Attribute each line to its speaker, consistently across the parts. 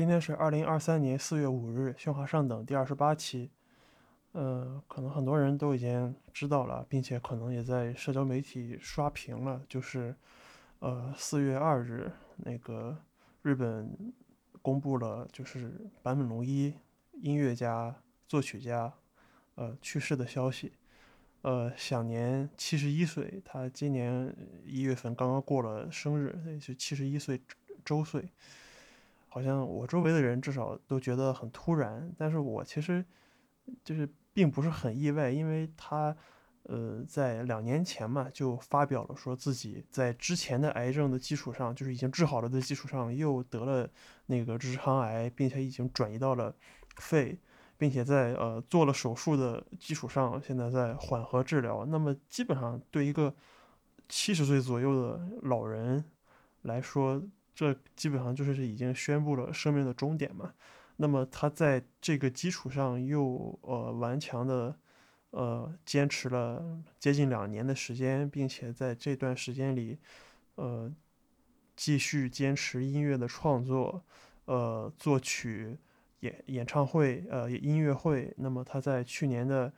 Speaker 1: 今天是二零二三年四月五日，《喧哗上等》第二十八期。呃，可能很多人都已经知道了，并且可能也在社交媒体刷屏了。就是，呃，四月二日，那个日本公布了，就是坂本龙一音乐家、作曲家，呃，去世的消息。呃，享年七十一岁。他今年一月份刚刚过了生日，也是七十一岁周岁。好像我周围的人至少都觉得很突然，但是我其实就是并不是很意外，因为他，呃，在两年前嘛就发表了说自己在之前的癌症的基础上，就是已经治好了的基础上又得了那个直肠癌，并且已经转移到了肺，并且在呃做了手术的基础上，现在在缓和治疗。那么基本上对一个七十岁左右的老人来说，这基本上就是已经宣布了生命的终点嘛。那么他在这个基础上又呃顽强的呃坚持了接近两年的时间，并且在这段时间里呃继续坚持音乐的创作，呃作曲演演唱会呃音乐会。那么他在去年的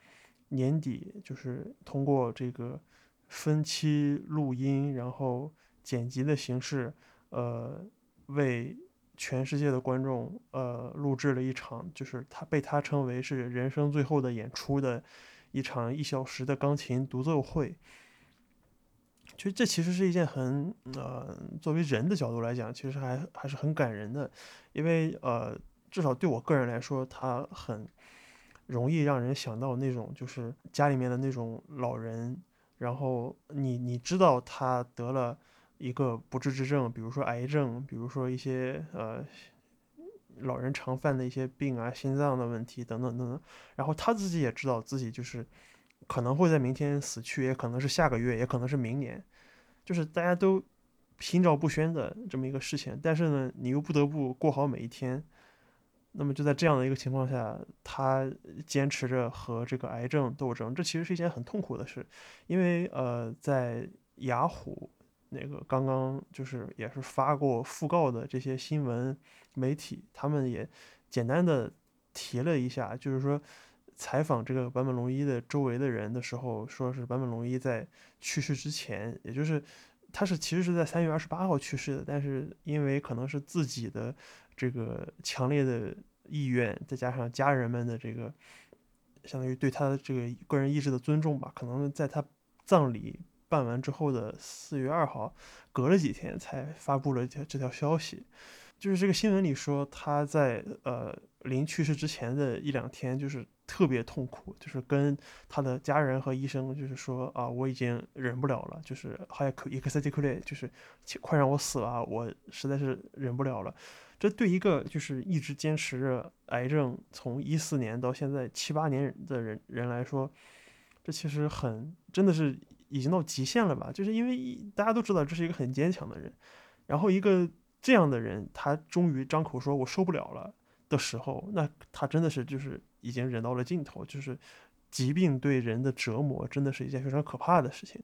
Speaker 1: 年底就是通过这个分期录音，然后剪辑的形式。呃，为全世界的观众呃录制了一场，就是他被他称为是人生最后的演出的一场一小时的钢琴独奏会。其实这其实是一件很呃，作为人的角度来讲，其实还还是很感人的，因为呃，至少对我个人来说，他很容易让人想到那种就是家里面的那种老人，然后你你知道他得了。一个不治之症，比如说癌症，比如说一些呃老人常犯的一些病啊，心脏的问题等等等等。然后他自己也知道自己就是可能会在明天死去，也可能是下个月，也可能是明年，就是大家都心照不宣的这么一个事情。但是呢，你又不得不过好每一天。那么就在这样的一个情况下，他坚持着和这个癌症斗争，这其实是一件很痛苦的事，因为呃，在雅虎。那个刚刚就是也是发过讣告的这些新闻媒体，他们也简单的提了一下，就是说采访这个坂本龙一的周围的人的时候，说是坂本龙一在去世之前，也就是他是其实是在三月二十八号去世的，但是因为可能是自己的这个强烈的意愿，再加上家人们的这个相当于对他的这个个人意志的尊重吧，可能在他葬礼。办完之后的四月二号，隔了几天才发布了这这条消息。就是这个新闻里说，他在呃临去世之前的一两天，就是特别痛苦，就是跟他的家人和医生就是说啊，我已经忍不了了，就是还可 excited 就是快让我死了，我实在是忍不了了。这对一个就是一直坚持着癌症从一四年到现在七八年的人人来说，这其实很真的是。已经到极限了吧？就是因为大家都知道这是一个很坚强的人，然后一个这样的人，他终于张口说“我受不了了”的时候，那他真的是就是已经忍到了尽头。就是疾病对人的折磨，真的是一件非常可怕的事情。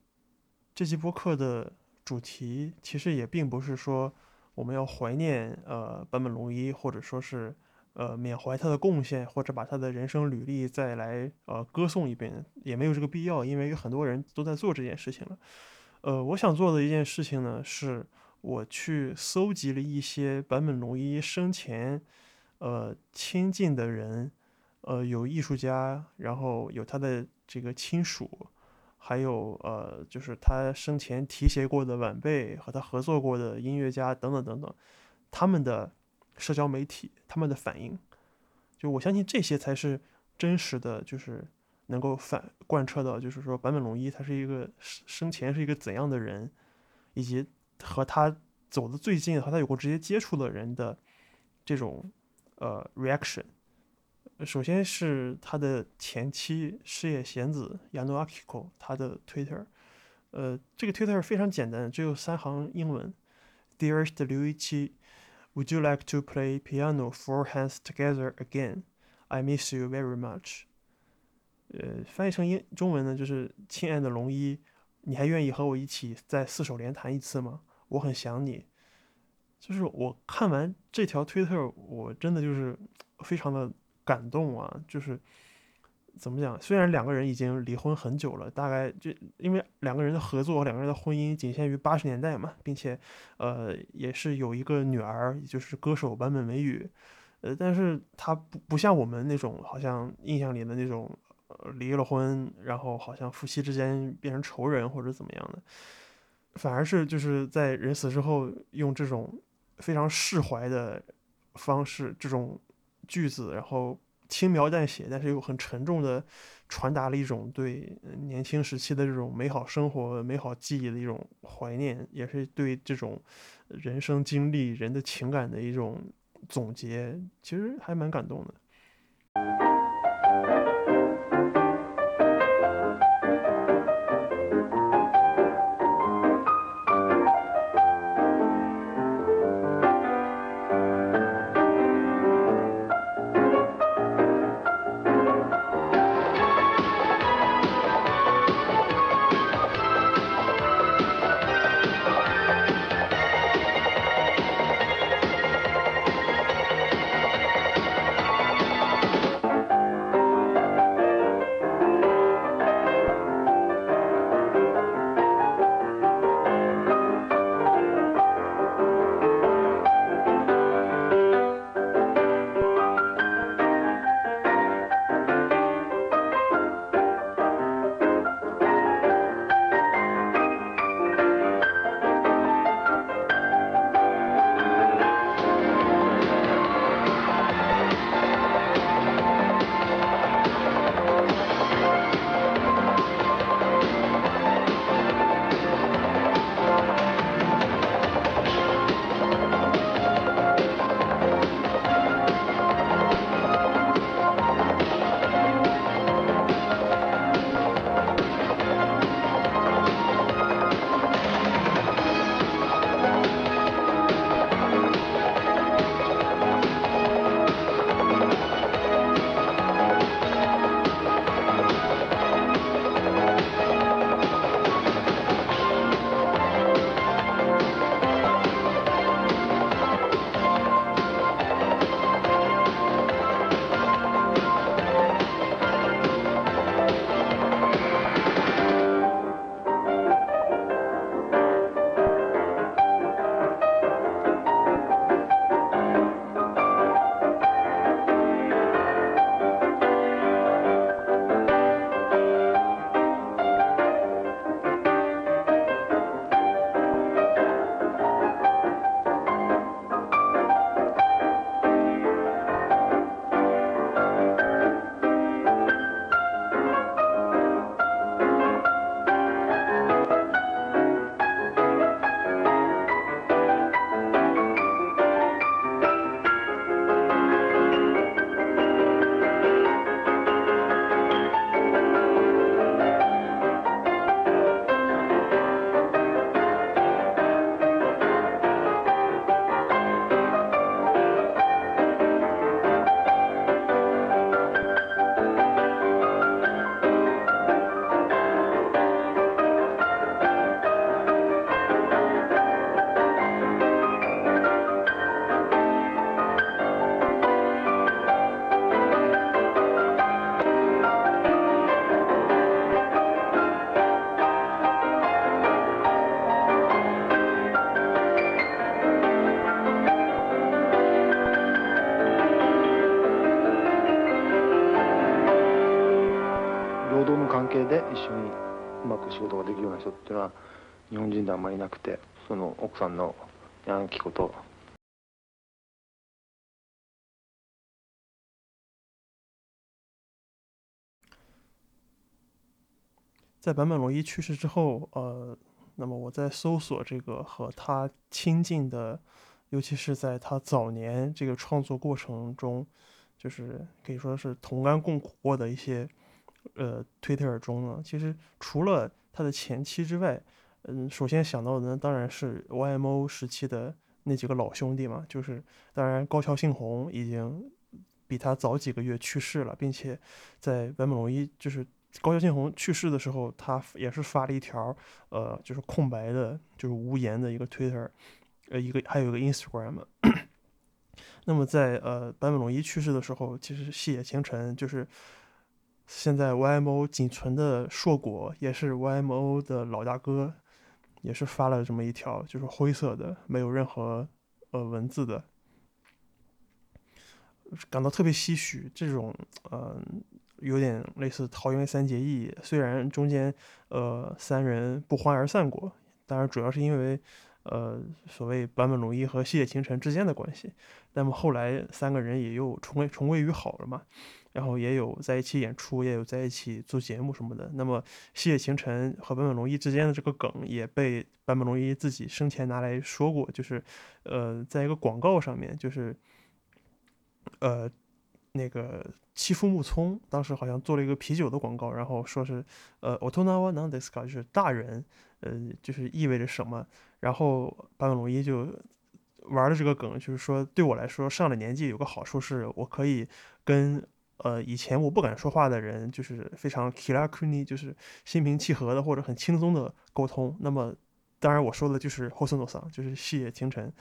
Speaker 1: 这期播客的主题其实也并不是说我们要怀念呃坂本龙一，或者说是。呃，缅怀他的贡献，或者把他的人生履历再来呃歌颂一遍，也没有这个必要，因为有很多人都在做这件事情了。呃，我想做的一件事情呢，是我去搜集了一些坂本龙一生前呃亲近的人，呃，有艺术家，然后有他的这个亲属，还有呃，就是他生前提携过的晚辈和他合作过的音乐家等等等等，他们的。社交媒体他们的反应，就我相信这些才是真实的，就是能够反贯彻到，就是说坂本龙一他是一个生前是一个怎样的人，以及和他走的最近和他有过直接接触的人的这种呃 reaction。首先是他的前妻事业贤子 Yano Akiko，他的 Twitter，呃，这个 Twitter 非常简单，只有三行英文：Dearest 刘一七。Would you like to play piano four hands together again? I miss you very much. 呃，翻译成英中文呢，就是亲爱的龙一，你还愿意和我一起再四手联弹一次吗？我很想你。就是我看完这条推特，我真的就是非常的感动啊！就是怎么讲？虽然两个人已经离婚很久了，大概就因为两个人的合作，两个人的婚姻仅限于八十年代嘛，并且呃也是有一个女儿，也就是歌手坂本美雨。呃，但是他不不像我们那种好像印象里的那种，呃，离了婚，然后好像夫妻之间变成仇人或者怎么样的，反而是就是在人死之后用这种非常释怀的方式，这种句子，然后轻描淡写，但是又很沉重的传达了一种对年轻时期的这种美好生活、美好记忆的一种怀念，也是对这种人生经历、人的情感的一种。总结其实还蛮感动的。
Speaker 2: 日本人のあまりなくて、その奥さんのやんきこと。
Speaker 1: 在坂本龙一去世之后，呃，那么我在搜索这个和他亲近的，尤其是在他早年这个创作过程中，就是可以说是同甘共苦过的一些，呃，推特中呢，其实除了他的前妻之外，嗯，首先想到的呢，当然是 YMO 时期的那几个老兄弟嘛，就是当然高桥幸宏已经比他早几个月去世了，并且在坂本龙一就是。高桥幸宏去世的时候，他也是发了一条，呃，就是空白的，就是无言的一个 Twitter，呃一个还有一个 Instagram。那么在呃坂本龙一去世的时候，其实细野晴臣就是现在 YMO 仅存的硕果，也是 YMO 的老大哥，也是发了这么一条，就是灰色的，没有任何呃文字的，感到特别唏嘘。这种呃有点类似桃园三结义，虽然中间呃三人不欢而散过，当然主要是因为。呃，所谓坂本龙一和细野晴臣之间的关系，那么后来三个人也又重归重归于好了嘛，然后也有在一起演出，也有在一起做节目什么的。那么细野晴臣和坂本龙一之间的这个梗也被坂本龙一自己生前拿来说过，就是呃，在一个广告上面，就是呃那个七夫木聪当时好像做了一个啤酒的广告，然后说是呃 o t o n a w a n a n d e s k a 就是大人，呃，就是意味着什么。然后坂本龙一就玩的这个梗，就是说对我来说上了年纪有个好处是我可以跟呃以前我不敢说话的人，就是非常 kirakuni，就是心平气和的或者很轻松的沟通。那么当然我说的就是 hosono 桑，就是细野晴臣。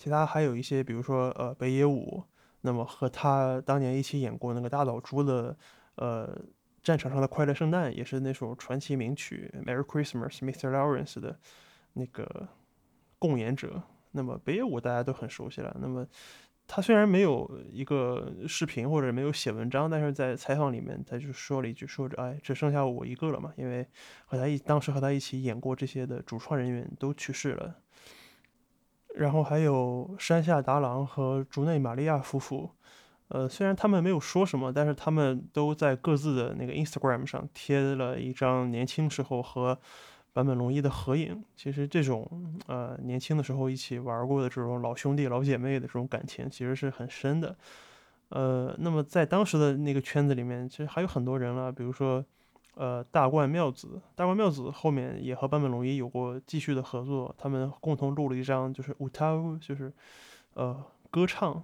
Speaker 3: 其他还有一些，比如说呃北野武，那么和他当年一起演过那个大岛渚的呃战场上的快乐圣诞，也是那首传奇名曲《Merry Christmas, Mr. Lawrence》的那个共演者。那么北野武大家都很熟悉了。那么他虽然没有一个视频或者没有写文章，但是在采访里面他就说了一句，说着哎，只剩下我一个了嘛，因为和他一当时和他一起演过这些的主创人员都去世了。然后还有山下达郎和竹内玛利亚夫妇，呃，虽然他们没有说什么，但是他们都在各自的那个 Instagram 上贴了一张年轻时候和。坂本龙一的合影，其实这种呃年轻的时候一起玩过的这种老兄弟老姐妹的这种感情，其实是很深的。呃，那么在当时的那个圈子里面，其实还有很多人了，比如说呃大冠妙子，大冠妙子后面也和坂本龙一有过继续的合作，他们共同录了一张就是舞台，就是呃歌唱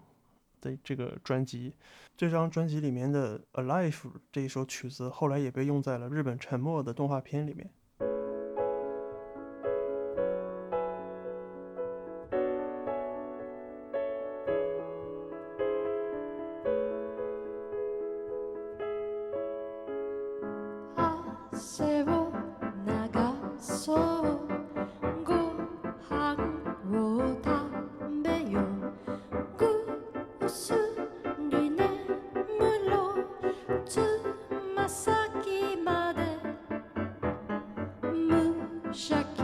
Speaker 3: 的这个专辑。这张专辑里面的《Alive》这一首曲子，后来也被用在了日本沉默的动画片里面。Check.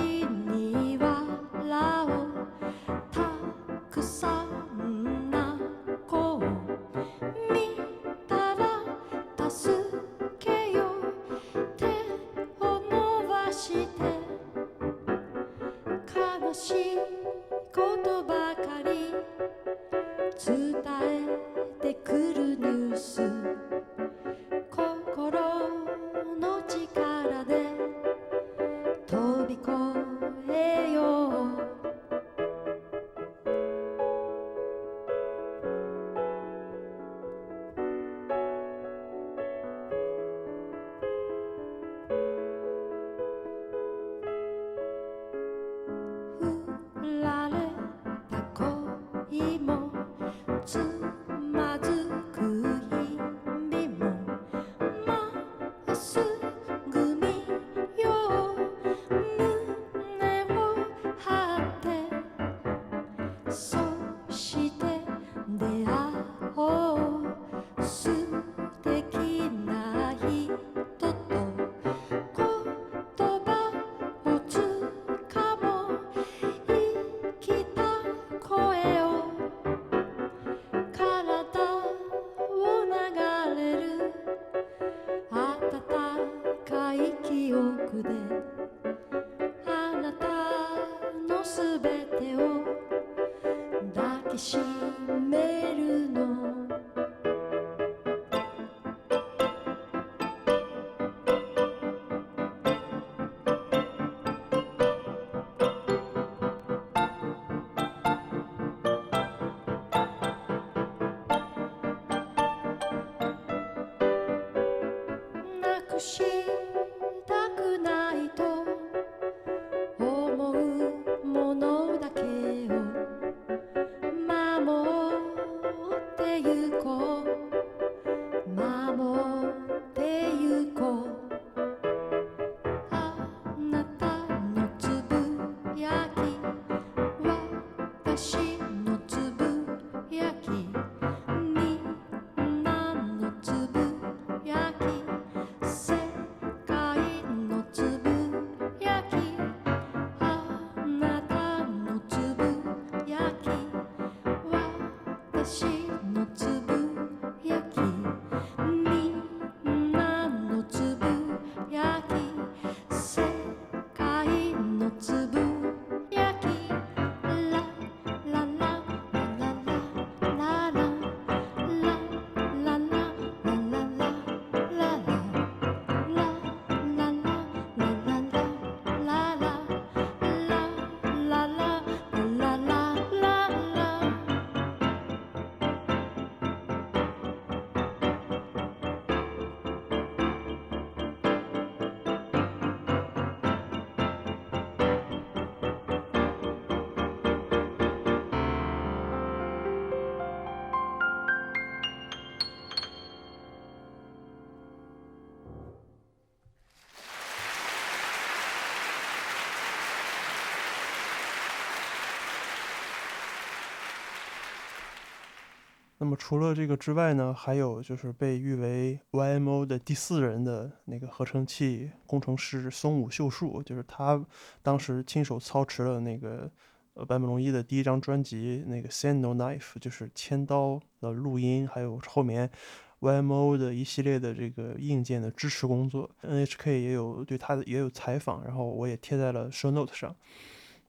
Speaker 1: 那么除了这个之外呢，还有就是被誉为 YMO 的第四人的那个合成器工程师松武秀树，就是他当时亲手操持了那个呃坂本龙一的第一张专辑那个 Send No Knife，就是千刀的录音，还有后面 YMO 的一系列的这个硬件的支持工作，NHK 也有对他的也有采访，然后我也贴在了 Show Note 上。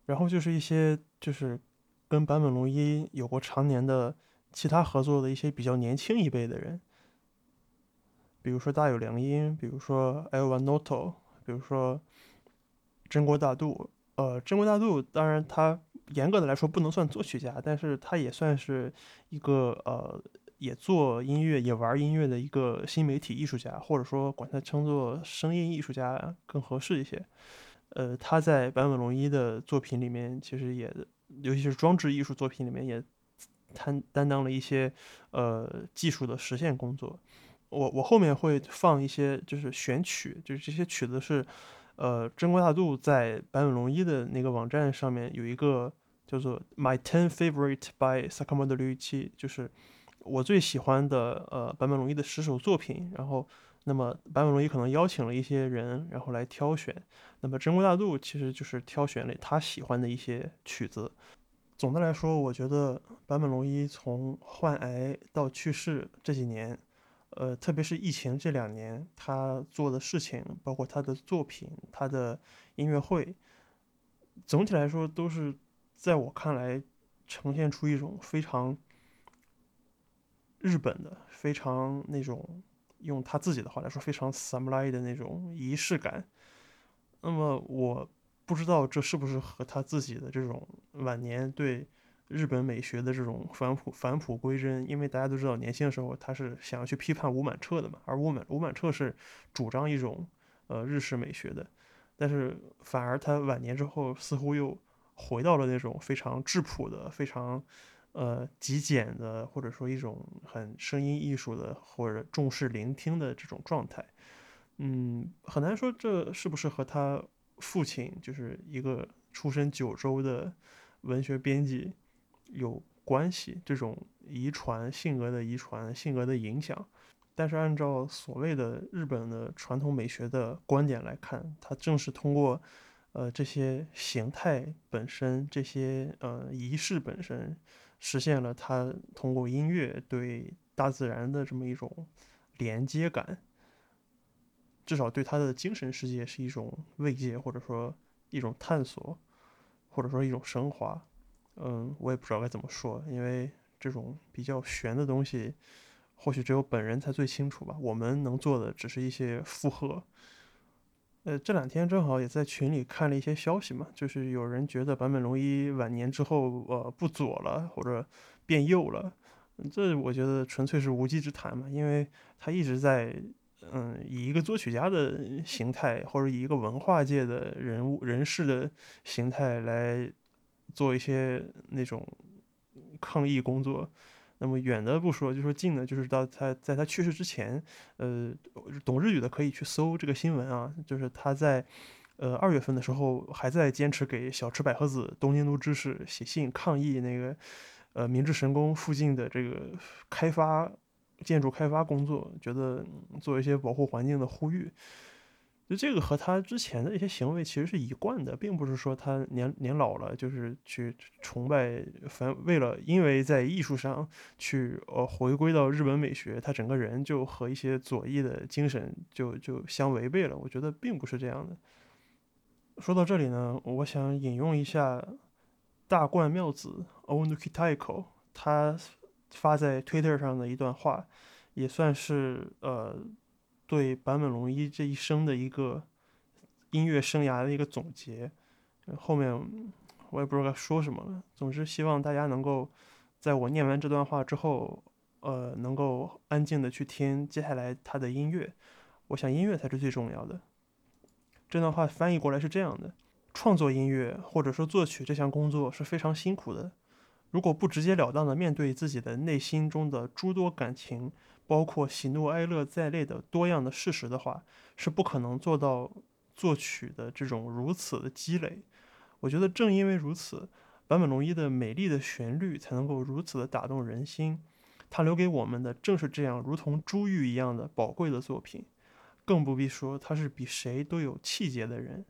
Speaker 1: 然后就是一些就是跟坂本龙一有过常年的其他合作的一些比较年轻一辈的人，比如说大有良音，比如说 L One Noto，比如说真国大度。呃，真国大度当然他严格的来说不能算作曲家，但是他也算是一个呃也做音乐也玩音乐的一个新媒体艺术家，或者说管他称作声音艺术家更合适一些。呃，他在坂本龙一的作品里面，其实也，尤其是装置艺术作品里面，也担担当了一些呃技术的实现工作。我我后面会放一些就是选曲，就是这些曲子是，呃，真国大度在坂本龙一的那个网站上面有一个叫做 My Ten Favorite by Sakamoto Ryuichi，就是我最喜欢的呃坂本龙一的十首作品，然后。那么坂本龙一可能邀请了一些人，然后来挑选。那么真国大度其实就是挑选了他喜欢的一些曲子。总的来说，我觉得坂本龙一从患癌到去世这几年，呃，特别是疫情这两年，他做的事情，包括他的作品、他的音乐会，总体来说都是在我看来呈现出一种非常日本的、非常那种。用他自己的话来说，非常 samurai 的那种仪式感。那么我不知道这是不是和他自己的这种晚年对日本美学的这种返璞返璞归真，因为大家都知道年轻的时候他是想要去批判吴满彻的嘛，而吴满吴满彻是主张一种呃日式美学的，但是反而他晚年之后似乎又回到了那种非常质朴的、非常。呃，极简的，或者说一种很声音艺术的，或者重视聆听的这种状态，嗯，很难说这是不是和他父亲就是一个出身九州的文学编辑有关系，这种遗传性格的遗传性格的影响。但是按照所谓的日本的传统美学的观点来看，他正是通过呃这些形态本身，这些呃仪式本身。实现了他通过音乐对大自然的这么一种连接感，至少对他的精神世界是一种慰藉，或者说一种探索，或者说一种升华。嗯，我也不知道该怎么说，因为这种比较玄的东西，或许只有本人才最清楚吧。我们能做的只是一些附和。呃，这两天正好也在群里看了一些消息嘛，就是有人觉得坂本龙一晚年之后，呃，不左了或者变右了，这我觉得纯粹是无稽之谈嘛，因为他一直在，嗯，以一个作曲家的形态，或者以一个文化界的人物人士的形态来做一些那种抗议工作。那么远的不说，就说近的，就是到他在他去世之前，呃，懂日语的可以去搜这个新闻啊，就是他在，呃，二月份的时候还在坚持给小池百合子东京都知事写信抗议那个，呃，明治神宫附近的这个开发建筑开发工作，觉得做一些保护环境的呼吁。就这个和他之前的一些行为其实是一贯的，并不是说他年年老了就是去崇拜，反为了因为在艺术上去呃回归到日本美学，他整个人就和一些左翼的精神就就相违背了。我觉得并不是这样的。说到这里呢，我想引用一下大冠妙子 Onuki Taiko 他发在 Twitter 上的一段话，也算是呃。对坂本龙一这一生的一个音乐生涯的一个总结，后面我也不知道该说什么了。总之，希望大家能够在我念完这段话之后，呃，能够安静的去听接下来他的音乐。我想，音乐才是最重要的。这段话翻译过来是这样的：创作音乐或者说作曲这项工作是非常辛苦的。如果不直截了当的面对自己的内心中的诸多感情，包括喜怒哀乐在内的多样的事实的话，是不可能做到作曲的这种如此的积累。我觉得正因为如此，坂本龙一的美丽的旋律才能够如此的打动人心。
Speaker 3: 他留给我们的正是这样如同珠玉一样的宝贵的作品，更不必说他是比谁都有气节的人。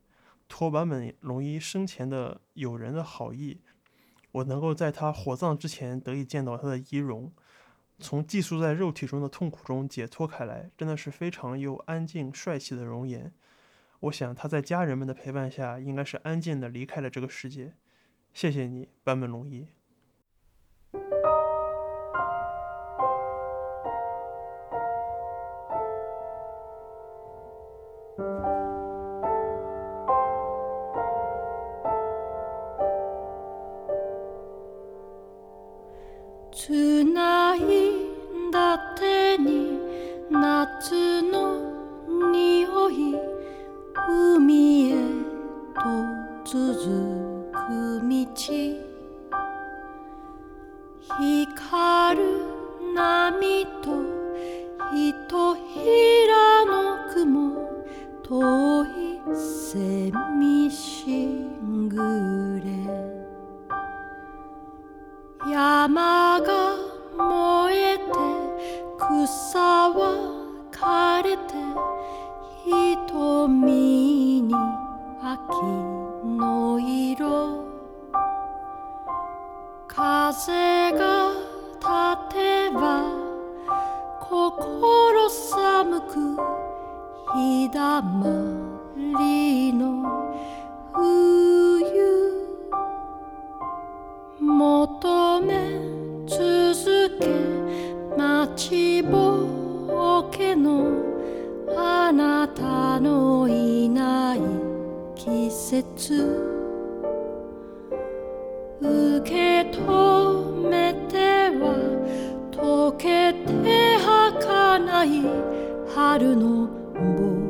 Speaker 3: 托坂本龙一生前的友人的好意，我能够在他火葬之前得以见到他的遗容，从寄宿在肉体中的痛苦中解脱开来，真的是非常又安静帅气的容颜。我想他在家人们的陪伴下，应该是安静的离开了这个世界。谢谢你，坂本龙一。切。受け止めては溶けて儚い春の棒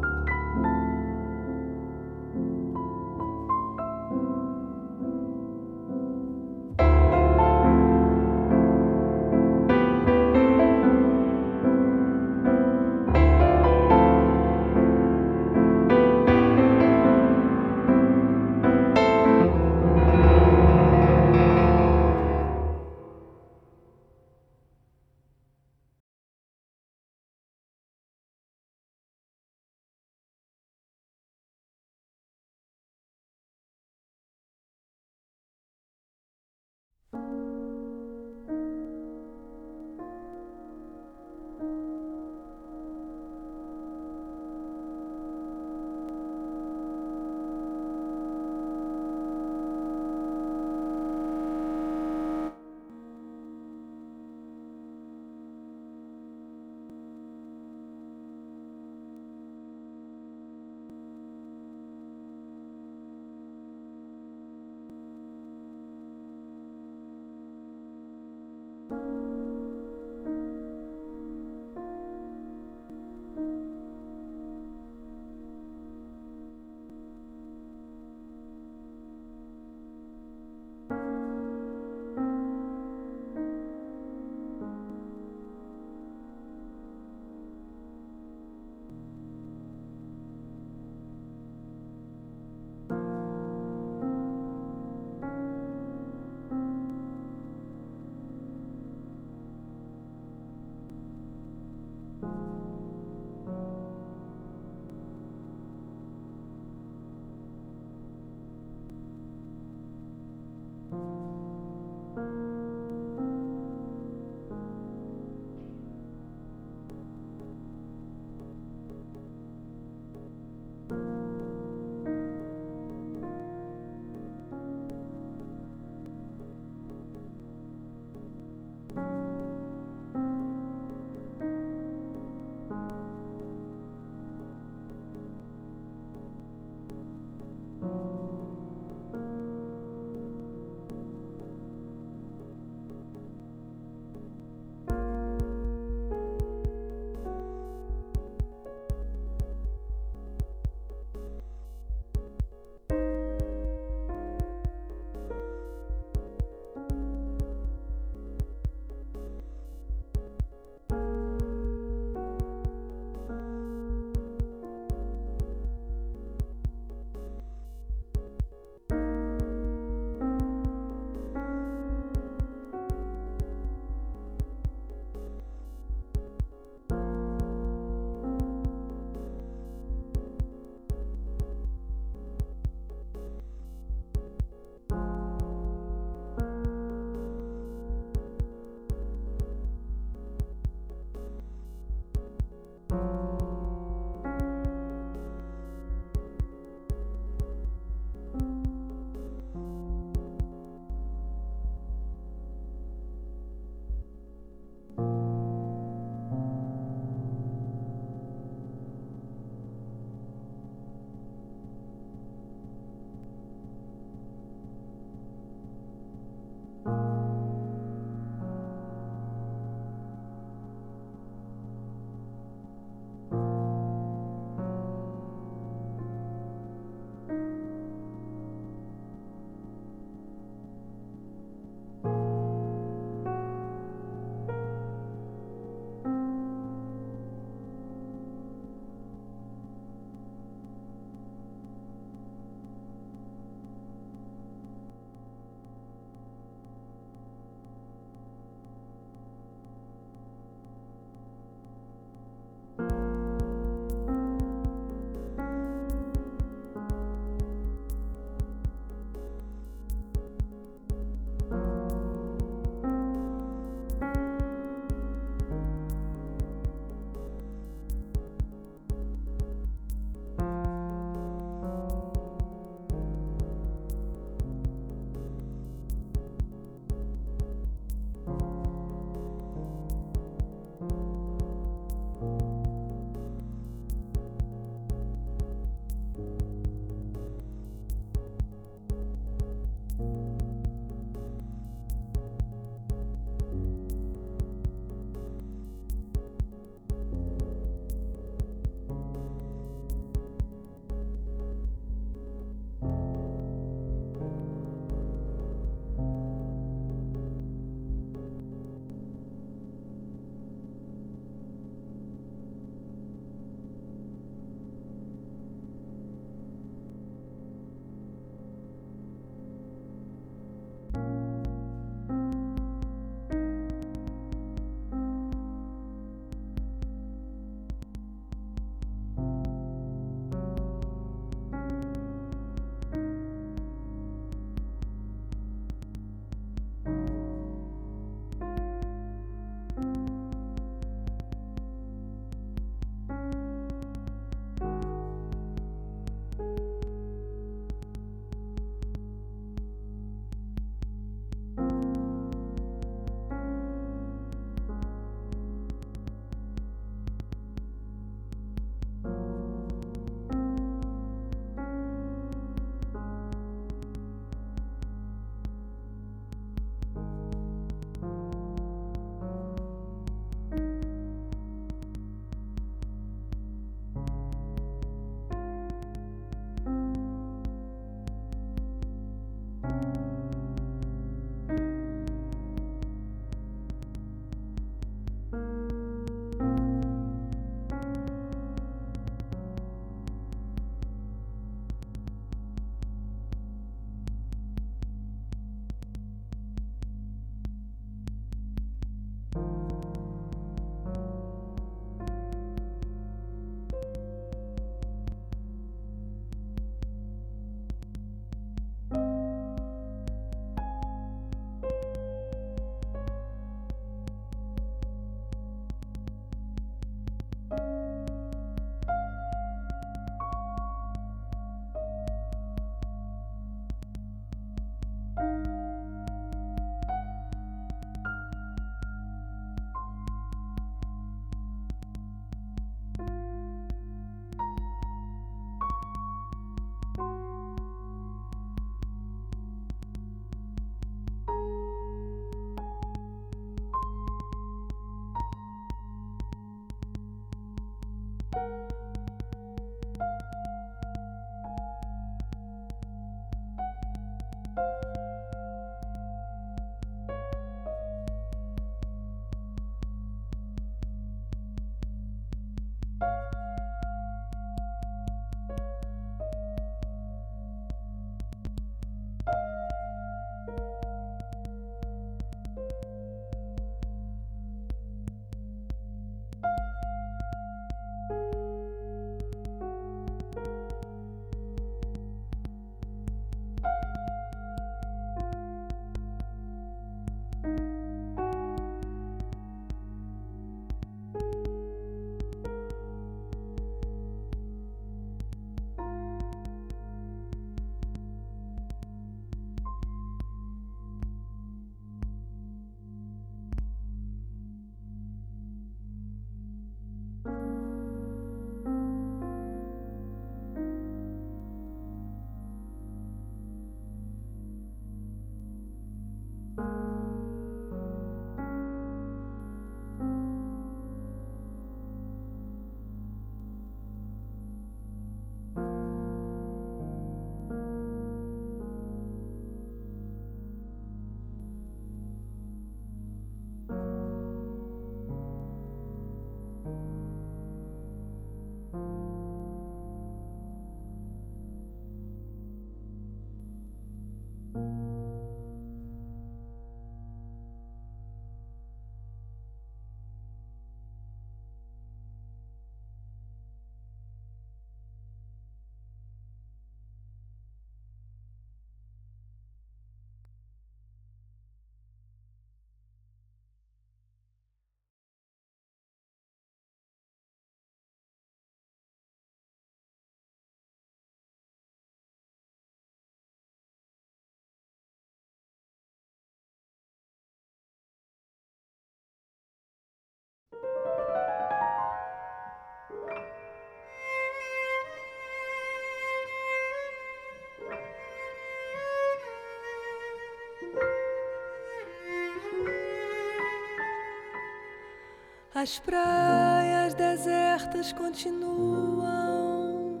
Speaker 3: As praias desertas continuam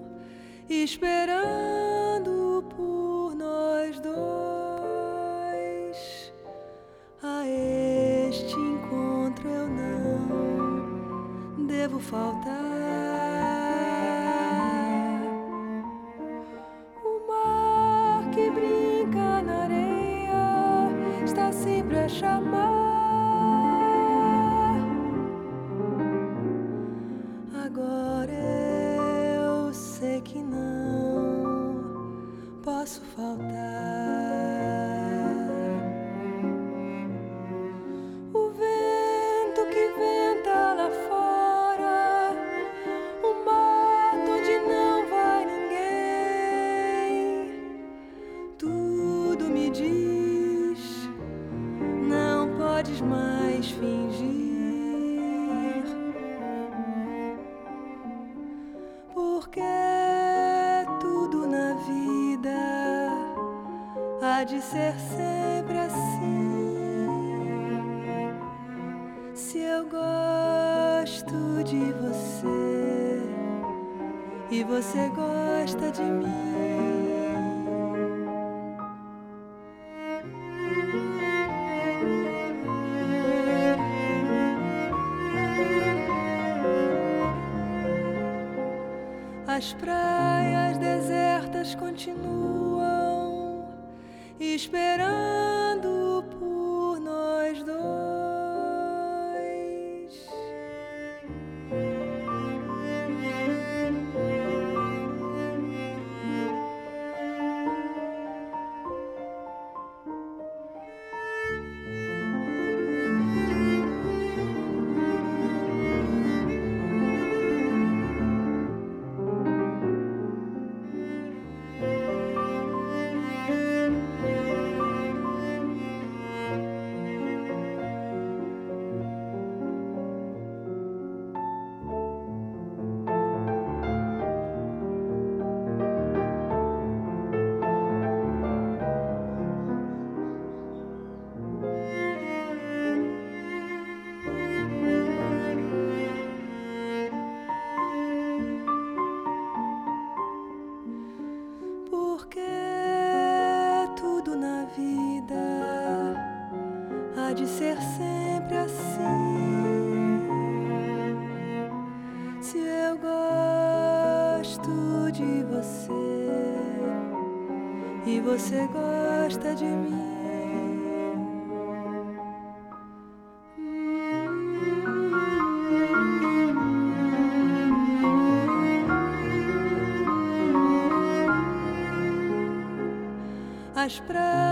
Speaker 3: esperando. as praias desertas continuam. nas praias.